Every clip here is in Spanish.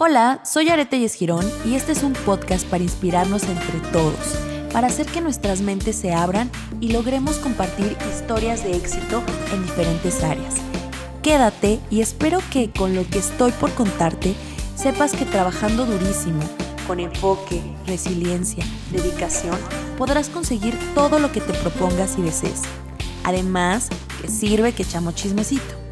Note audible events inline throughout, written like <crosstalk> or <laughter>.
Hola, soy Arete Girón y este es un podcast para inspirarnos entre todos, para hacer que nuestras mentes se abran y logremos compartir historias de éxito en diferentes áreas. Quédate y espero que con lo que estoy por contarte sepas que trabajando durísimo, con enfoque, resiliencia, dedicación, podrás conseguir todo lo que te propongas y desees. Además, que sirve que echamos chismecito.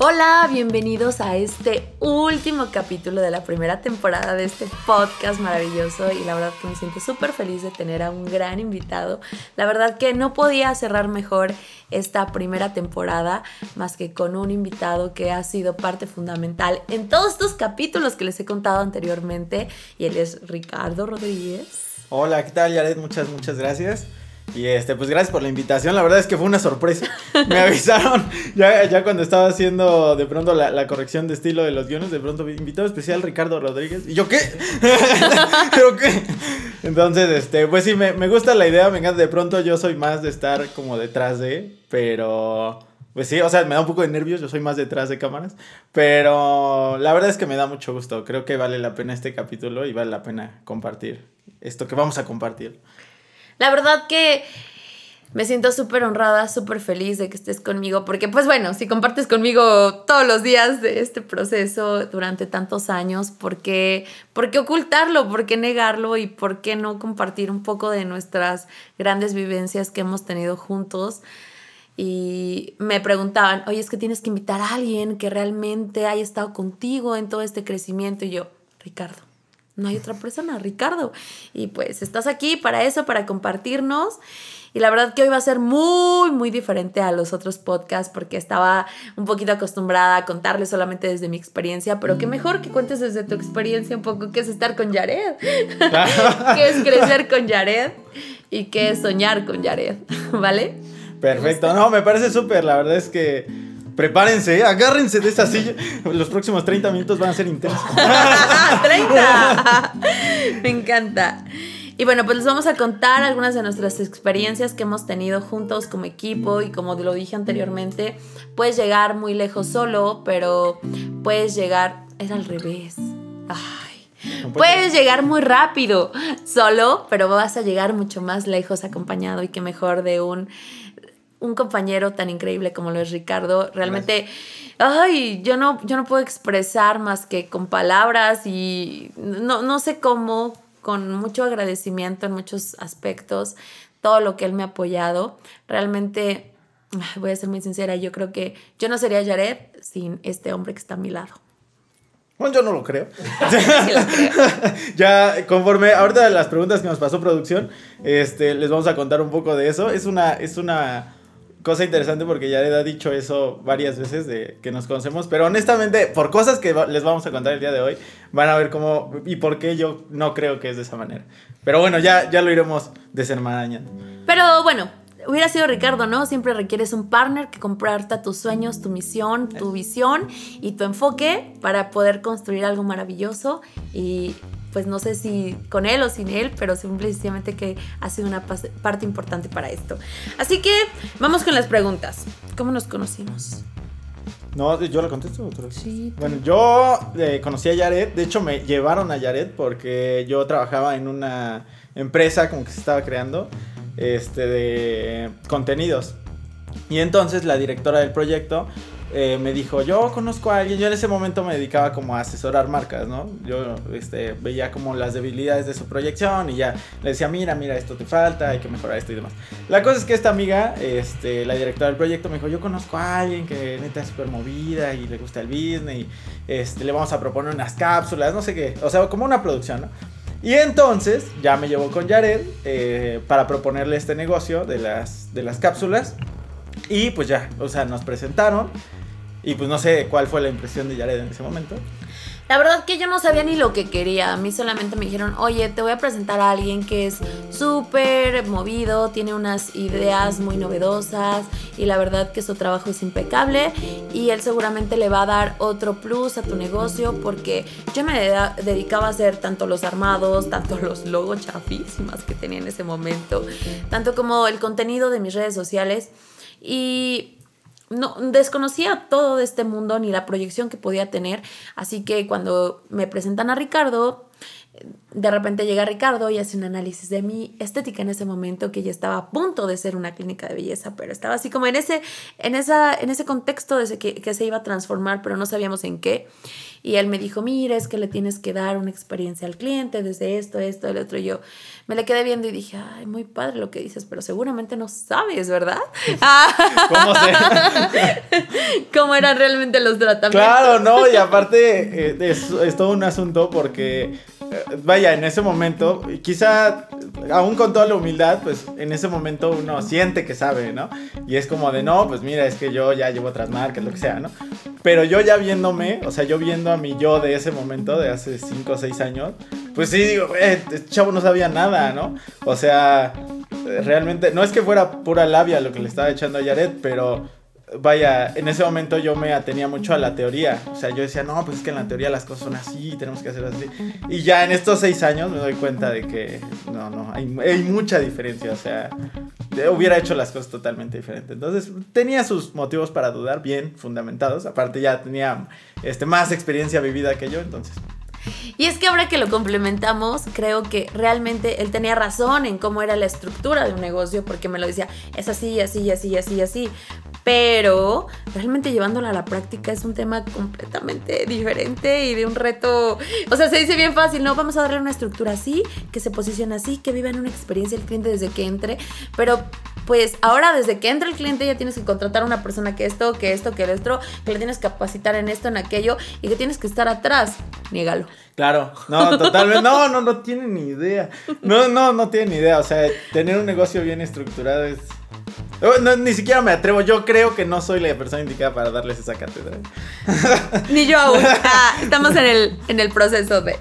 Hola, bienvenidos a este último capítulo de la primera temporada de este podcast maravilloso y la verdad que me siento súper feliz de tener a un gran invitado. La verdad que no podía cerrar mejor esta primera temporada más que con un invitado que ha sido parte fundamental en todos estos capítulos que les he contado anteriormente y él es Ricardo Rodríguez. Hola, ¿qué tal Yared? Muchas, muchas gracias. Y este, pues gracias por la invitación. La verdad es que fue una sorpresa. Me <laughs> avisaron ya, ya cuando estaba haciendo de pronto la, corrección de estilo de los guiones. De pronto, invitado especial Ricardo Rodríguez. ¿Y yo qué? <laughs> ¿Pero qué? Entonces, este, pues sí, me, me gusta la idea. Me encanta. De pronto yo soy más de estar como detrás de. Pero. Pues sí, o sea, me da un poco de nervios, yo soy más detrás de cámaras, pero la verdad es que me da mucho gusto, creo que vale la pena este capítulo y vale la pena compartir esto que vamos a compartir. La verdad que me siento súper honrada, súper feliz de que estés conmigo, porque pues bueno, si compartes conmigo todos los días de este proceso durante tantos años, ¿por qué, ¿por qué ocultarlo? ¿Por qué negarlo? ¿Y por qué no compartir un poco de nuestras grandes vivencias que hemos tenido juntos? Y me preguntaban, oye, es que tienes que invitar a alguien que realmente haya estado contigo en todo este crecimiento. Y yo, Ricardo no hay otra persona, Ricardo. Y pues estás aquí para eso, para compartirnos. Y la verdad que hoy va a ser muy, muy diferente a los otros podcasts porque estaba un poquito acostumbrada a contarles solamente desde mi experiencia, pero qué mejor que cuentes desde tu experiencia un poco qué es estar con Jared, <laughs> qué es crecer con Jared y qué es soñar con Jared, ¿vale? Perfecto, no, me parece súper, la verdad es que Prepárense, agárrense de esa silla. Los próximos 30 minutos van a ser intensos. <laughs> ¡30! Me encanta. Y bueno, pues les vamos a contar algunas de nuestras experiencias que hemos tenido juntos como equipo y como lo dije anteriormente, puedes llegar muy lejos solo, pero puedes llegar, es al revés. Ay. puedes llegar muy rápido solo, pero vas a llegar mucho más lejos acompañado y que mejor de un un compañero tan increíble como lo es Ricardo. Realmente, ay, yo no, yo no puedo expresar más que con palabras y no, no sé cómo, con mucho agradecimiento en muchos aspectos, todo lo que él me ha apoyado. Realmente, voy a ser muy sincera, yo creo que yo no sería Jared sin este hombre que está a mi lado. Bueno, yo no lo creo. <laughs> <laughs> ya, conforme ahorita de las preguntas que nos pasó producción, este, les vamos a contar un poco de eso. Es una, es una cosa interesante porque ya ha dicho eso varias veces de que nos conocemos, pero honestamente, por cosas que les vamos a contar el día de hoy, van a ver cómo y por qué yo no creo que es de esa manera. Pero bueno, ya, ya lo iremos desenmarañando. Pero bueno, hubiera sido Ricardo, ¿no? Siempre requieres un partner que comparta tus sueños, tu misión, tu visión y tu enfoque para poder construir algo maravilloso y pues no sé si con él o sin él, pero simplemente que ha sido una parte importante para esto. Así que vamos con las preguntas. ¿Cómo nos conocimos? No, yo la contesto otra Sí. Bueno, yo eh, conocí a Yaret, de hecho me llevaron a Yaret porque yo trabajaba en una empresa como que se estaba creando este de contenidos. Y entonces la directora del proyecto eh, me dijo, yo conozco a alguien, yo en ese momento me dedicaba como a asesorar marcas, ¿no? Yo este, veía como las debilidades de su proyección y ya le decía, mira, mira, esto te falta, hay que mejorar esto y demás. La cosa es que esta amiga, este, la directora del proyecto, me dijo, yo conozco a alguien que neta es súper movida y le gusta el business y este, le vamos a proponer unas cápsulas, no sé qué, o sea, como una producción, ¿no? Y entonces ya me llevó con Jared eh, para proponerle este negocio de las, de las cápsulas. Y pues ya, o sea, nos presentaron. Y pues no sé cuál fue la impresión de Jared en ese momento. La verdad que yo no sabía ni lo que quería. A mí solamente me dijeron, oye, te voy a presentar a alguien que es súper movido, tiene unas ideas muy novedosas y la verdad que su trabajo es impecable y él seguramente le va a dar otro plus a tu negocio porque yo me dedicaba a hacer tanto los armados, tanto los logos chafísimas que tenía en ese momento, tanto como el contenido de mis redes sociales y no desconocía todo de este mundo ni la proyección que podía tener. Así que cuando me presentan a Ricardo, de repente llega Ricardo y hace un análisis de mi estética en ese momento que ya estaba a punto de ser una clínica de belleza, pero estaba así como en ese, en esa, en ese contexto de que, que se iba a transformar, pero no sabíamos en qué. Y él me dijo, mira, es que le tienes que dar una experiencia al cliente desde esto, esto, el otro. Y yo me le quedé viendo y dije, ay, muy padre lo que dices, pero seguramente no sabes, ¿verdad? <laughs> ¿Cómo sé? <laughs> ¿Cómo eran realmente los tratamientos? Claro, no, y aparte eh, es, es todo un asunto porque eh, vaya, en ese momento, quizá aún con toda la humildad, pues en ese momento uno siente que sabe, ¿no? Y es como de, no, pues mira, es que yo ya llevo otras marcas, lo que sea, ¿no? Pero yo ya viéndome, o sea, yo viendo a mi yo de ese momento, de hace 5 o 6 años, pues sí, digo, eh, este chavo no sabía nada, ¿no? O sea, realmente, no es que fuera pura labia lo que le estaba echando a Jared, pero vaya, en ese momento yo me atenía mucho a la teoría. O sea, yo decía, no, pues es que en la teoría las cosas son así, tenemos que hacer así. Y ya en estos seis años me doy cuenta de que no, no, hay, mucha diferencia. O sea, hubiera hecho las cosas totalmente diferentes. Entonces, tenía sus motivos para dudar, bien fundamentados. Aparte, ya tenía este, más experiencia vivida que yo, entonces. Y es que ahora que lo complementamos, creo que realmente él tenía razón en cómo era la estructura de un negocio, porque me lo decía, es así, así, así, así, así pero realmente llevándola a la práctica es un tema completamente diferente y de un reto, o sea, se dice bien fácil, no, vamos a darle una estructura así, que se posicione así, que viva en una experiencia el cliente desde que entre, pero pues ahora desde que entra el cliente ya tienes que contratar a una persona que esto, que esto, que el otro, que le tienes que capacitar en esto, en aquello y que tienes que estar atrás. Niégalo. Claro, no, totalmente, no, no, no tiene ni idea. No, no, no tiene ni idea. O sea, tener un negocio bien estructurado es no, ni siquiera me atrevo. Yo creo que no soy la persona indicada para darles esa cátedra. <laughs> ni yo aún. Ah, estamos en el, en el proceso de.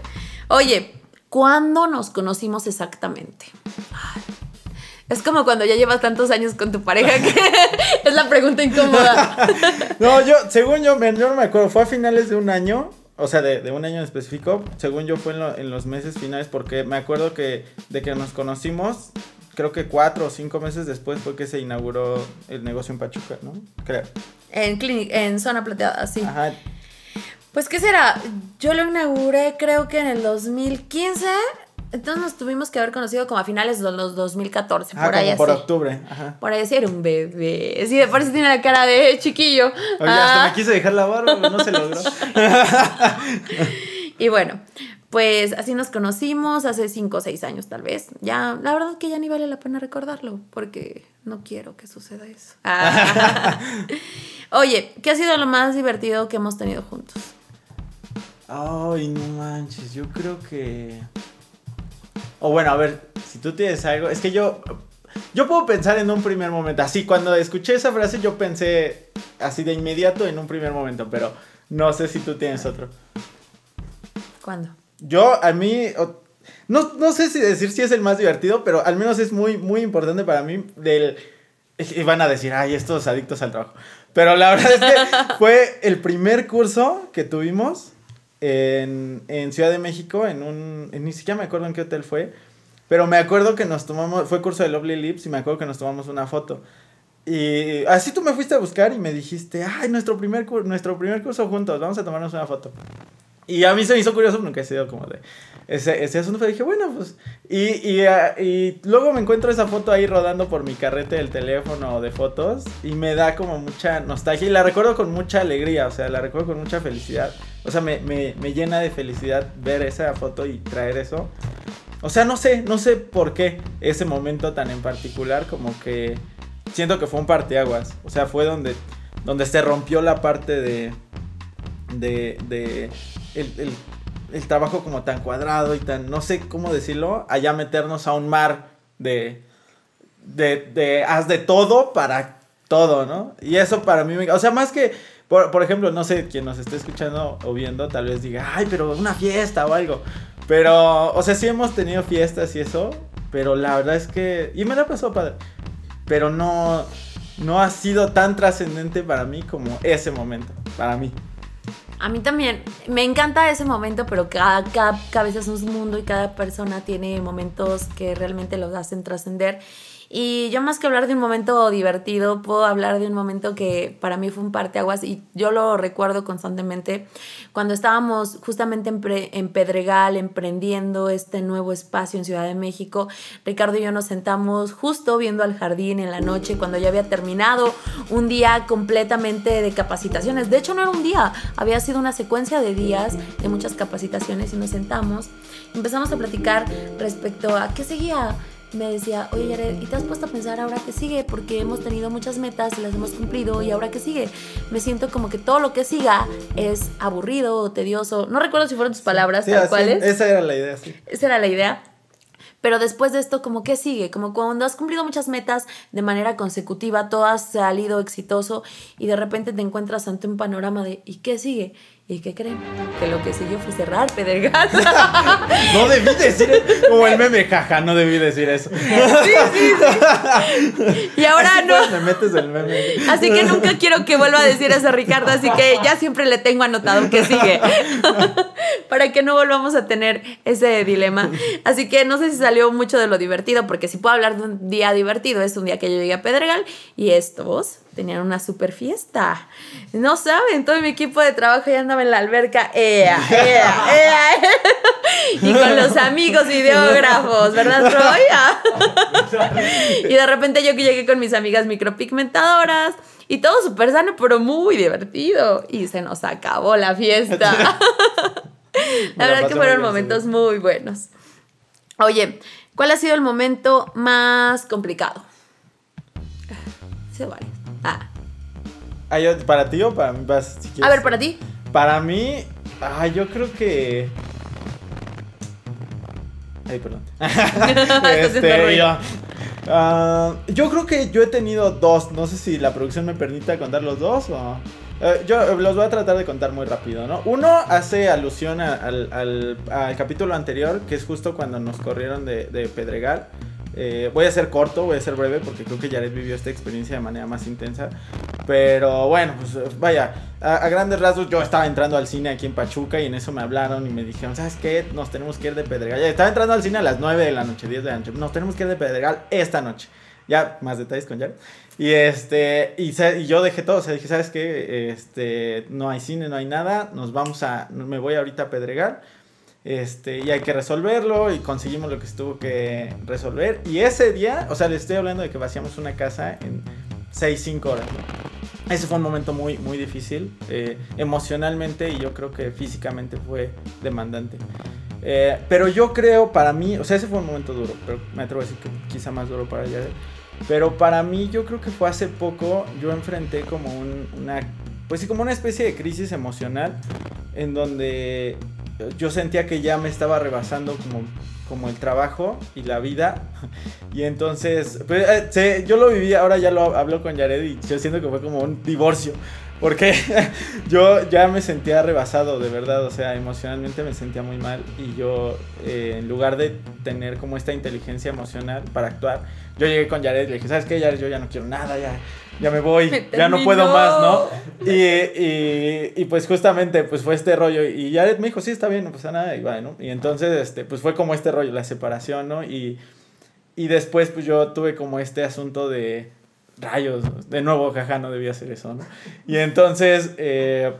Oye, ¿cuándo nos conocimos exactamente? Es como cuando ya llevas tantos años con tu pareja que <laughs> es la pregunta incómoda. <laughs> no, yo, según yo, yo no me acuerdo, fue a finales de un año, o sea, de, un año en específico, según yo fue en, en, los meses finales, porque me acuerdo que de que nos conocimos, creo que cuatro o cinco meses después fue que se inauguró el negocio en Pachuca, ¿no? Creo. En, en zona plateada, sí. Ajá. Pues, ¿qué será? Yo lo inauguré creo que en el 2015. Entonces nos tuvimos que haber conocido como a finales de los 2014. por ahí como por octubre. Ajá. Por ahí así era un bebé. Sí, de por eso tiene la cara de chiquillo. Oye, hasta me ah. quise dejar la barba, pero no se logró. <laughs> y bueno, pues así nos conocimos hace cinco o seis años tal vez. Ya, la verdad que ya ni vale la pena recordarlo porque no quiero que suceda eso. Ah. <laughs> Oye, ¿qué ha sido lo más divertido que hemos tenido juntos? Ay, no manches, yo creo que... O bueno, a ver, si tú tienes algo, es que yo... Yo puedo pensar en un primer momento, así cuando escuché esa frase yo pensé así de inmediato en un primer momento, pero no sé si tú tienes otro. ¿Cuándo? Yo, a mí, no, no sé si decir si es el más divertido, pero al menos es muy, muy importante para mí del... Y van a decir, ay, estos adictos al trabajo. Pero la verdad es que <laughs> fue el primer curso que tuvimos en, en Ciudad de México, en un... ni siquiera me acuerdo en qué hotel fue, pero me acuerdo que nos tomamos, fue curso de Lovely Lips y me acuerdo que nos tomamos una foto. Y así tú me fuiste a buscar y me dijiste, ay, nuestro primer, nuestro primer curso juntos, vamos a tomarnos una foto. Y a mí se me hizo curioso, nunca he sido como de ese, ese asunto. Pero dije, bueno, pues. Y, y, ah, y, luego me encuentro esa foto ahí rodando por mi carrete del teléfono de fotos. Y me da como mucha nostalgia. Y la recuerdo con mucha alegría, o sea, la recuerdo con mucha felicidad. O sea, me, me, me llena de felicidad ver esa foto y traer eso. O sea, no sé, no sé por qué ese momento tan en particular, como que siento que fue un parteaguas. O sea, fue donde, donde se rompió la parte de. de, de el, trabajo como tan cuadrado y tan, no sé cómo decirlo, allá meternos a un mar de, de, de haz de todo para todo, ¿no? Y eso para mí, me, o sea, más que, por, por ejemplo, no sé, quien nos esté escuchando o viendo, tal vez diga, ay, pero una fiesta o algo. Pero, o sea, sí hemos tenido fiestas y eso, pero la verdad es que, y me la pasó padre, pero no, no ha sido tan trascendente para mí como ese momento, para mí. A mí también. Me encanta ese momento, pero cada, cada cabeza es un mundo y cada persona tiene momentos que realmente los hacen trascender. Y yo más que hablar de un momento divertido, puedo hablar de un momento que para mí fue un parteaguas y yo lo recuerdo constantemente cuando estábamos justamente en, en Pedregal emprendiendo este nuevo espacio en Ciudad de México. Ricardo y yo nos sentamos justo viendo al jardín en la noche cuando ya había terminado un día completamente de capacitaciones. De hecho no era un día, había sido una secuencia de días de muchas capacitaciones y nos sentamos, empezamos a platicar respecto a qué seguía me decía, oye Yared, ¿y te has puesto a pensar ahora qué sigue? Porque hemos tenido muchas metas y las hemos cumplido y ahora qué sigue. Me siento como que todo lo que siga es aburrido o tedioso. No recuerdo si fueron tus palabras tal cuales. Esa era la idea, sí. Esa era la idea. Pero después de esto, como que sigue, como cuando has cumplido muchas metas de manera consecutiva, todo ha salido exitoso y de repente te encuentras ante un panorama de ¿y qué sigue? ¿Y qué creen? Que lo que siguió fue cerrar Pedregal. <laughs> no debí decir, como el meme, jaja, no debí decir eso. Sí, sí, sí. Y ahora no. me metes el meme. Así que nunca quiero que vuelva a decir eso, Ricardo. Así que ya siempre le tengo anotado que sigue. <laughs> Para que no volvamos a tener ese dilema. Así que no sé si salió mucho de lo divertido, porque si puedo hablar de un día divertido, es un día que yo llegué a Pedregal y estos tenían una super fiesta. No saben, todo mi equipo de trabajo ya andaba en la alberca, ea, ea, ea, y con los amigos videógrafos, ¿verdad, Troy? <laughs> y de repente yo que llegué con mis amigas micropigmentadoras y todo súper sano, pero muy divertido. Y se nos acabó la fiesta. <laughs> la verdad que fueron momentos muy buenos. Oye, ¿cuál ha sido el momento más complicado? Se vale. Ah. ¿Para ti o para mí? A ver, para ti. Para mí, ah, yo creo que. Ay, perdón. <laughs> <laughs> este, yo, uh, yo creo que yo he tenido dos. No sé si la producción me permita contar los dos o. Eh, yo los voy a tratar de contar muy rápido, ¿no? Uno hace alusión al, al, al, capítulo anterior, que es justo cuando nos corrieron de, de Pedregal. Eh, voy a ser corto, voy a ser breve porque creo que Jared vivió esta experiencia de manera más intensa. Pero bueno, pues vaya, a, grandes rasgos yo estaba entrando al cine aquí en Pachuca y en eso me hablaron y me dijeron, ¿sabes qué? Nos tenemos que ir de Pedregal. Ya estaba entrando al cine a las 9 de la noche, 10 de la noche. Nos tenemos que ir de Pedregal esta noche. Ya, más detalles con Jared. Y este, y, yo dejé todo, o sea, dije, ¿sabes qué? Este, no hay cine, no hay nada, nos vamos a, me voy ahorita a Pedregal este, y hay que resolverlo y conseguimos lo que se tuvo que resolver. Y ese día, o sea, le estoy hablando de que vaciamos una casa en 6, 5 horas. Ese fue un momento muy, muy difícil, eh, emocionalmente y yo creo que físicamente fue demandante. Eh, pero yo creo, para mí, o sea, ese fue un momento duro, pero me atrevo a decir que quizá más duro para ella. Pero para mí, yo creo que fue hace poco, yo enfrenté como una, pues sí, como una especie de crisis emocional en donde yo sentía que ya me estaba rebasando como, como el trabajo y la vida. <laughs> Y entonces, pues, eh, yo lo viví, ahora ya lo hablo con Jared y yo siento que fue como un divorcio. Porque <laughs> yo ya me sentía rebasado, de verdad, o sea, emocionalmente me sentía muy mal y yo, eh, en lugar de tener como esta inteligencia emocional para actuar, yo llegué con Jared y le dije, ¿sabes qué, Jared? Yo ya no quiero nada, ya, ya me voy, ya no puedo más, ¿no? Y, y, pues justamente, pues fue este rollo y Jared me dijo, sí, está bien, no pasa nada, y bueno, y entonces, este, pues fue como este rollo, la separación, ¿no? Y, y después, pues yo tuve como este asunto de rayos, de nuevo, jaja, no debía hacer eso, ¿no? Y entonces, eh,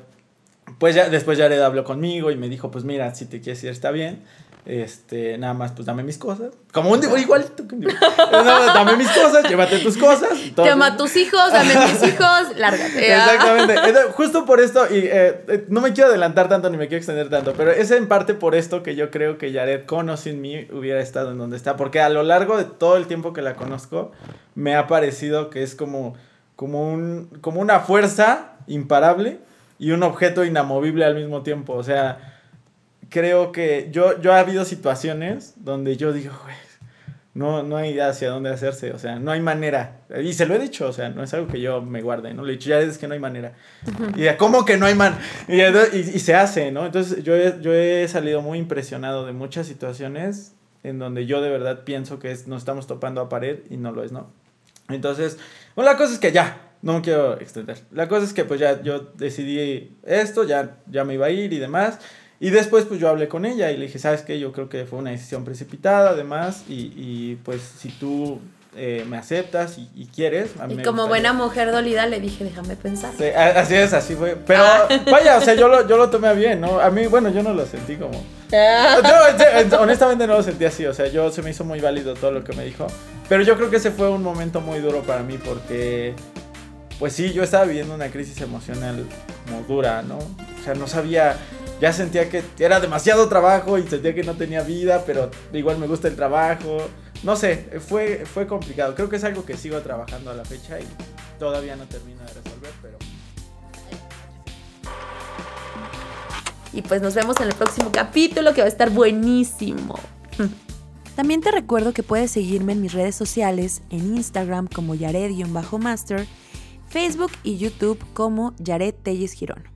pues ya después Jared habló conmigo y me dijo, pues mira, si te quieres ir está bien. Este, nada más, pues dame mis cosas. Como un igualito que un <laughs> dame mis cosas, llévate tus cosas. Llama a tus hijos, dame mis hijos, <laughs> lárgate. Exactamente. Justo por esto, y eh, eh, no me quiero adelantar tanto ni me quiero extender tanto, pero es en parte por esto que yo creo que Jared, con o sin mí, hubiera estado en donde está. Porque a lo largo de todo el tiempo que la conozco, me ha parecido que es como, como, un, como una fuerza imparable y un objeto inamovible al mismo tiempo. O sea creo que yo, yo ha habido situaciones donde yo digo, güey, no, no hay hacia dónde hacerse, o sea, no hay manera. Y se lo he dicho, o sea, no es algo que yo me guarde, ¿no? Le he dicho, ya es que no hay manera. Y ya, ¿cómo que no hay man? Y, y, se hace, ¿no? Entonces yo he, yo he salido muy impresionado de muchas situaciones en donde yo de verdad pienso que es, nos estamos topando a pared y no lo es, ¿no? Entonces, bueno, la cosa es que ya, no me quiero extender. La cosa es que pues ya yo decidí esto, ya, ya me iba a ir y demás. Y después pues yo hablé con ella y le dije, ¿sabes qué? Yo creo que fue una decisión precipitada además y, y pues si tú eh, me aceptas y, quieres. y como buena mujer dolida le dije, déjame pensar. así es, así fue. Pero ah. vaya, o sea, yo lo, yo lo tomé bien, ¿no? A mí, bueno, yo no lo sentí como... Ah. Yo, honestamente no lo sentí así, o sea, yo se me hizo muy válido todo lo que me dijo. Pero yo creo que ese fue un momento muy duro para mí porque, pues sí, yo estaba viviendo una crisis emocional muy dura, ¿no? O sea, no sabía ya sentía que era demasiado trabajo y sentía que no tenía vida, pero igual me gusta el trabajo. No sé, fue, fue complicado. Creo que es algo que sigo trabajando a la fecha y todavía no termino de resolver, pero... Y pues nos vemos en el próximo capítulo que va a estar buenísimo. <laughs> También te recuerdo que puedes seguirme en mis redes sociales, en Instagram como Yared-Master, Facebook y YouTube como Yared Telles Girón.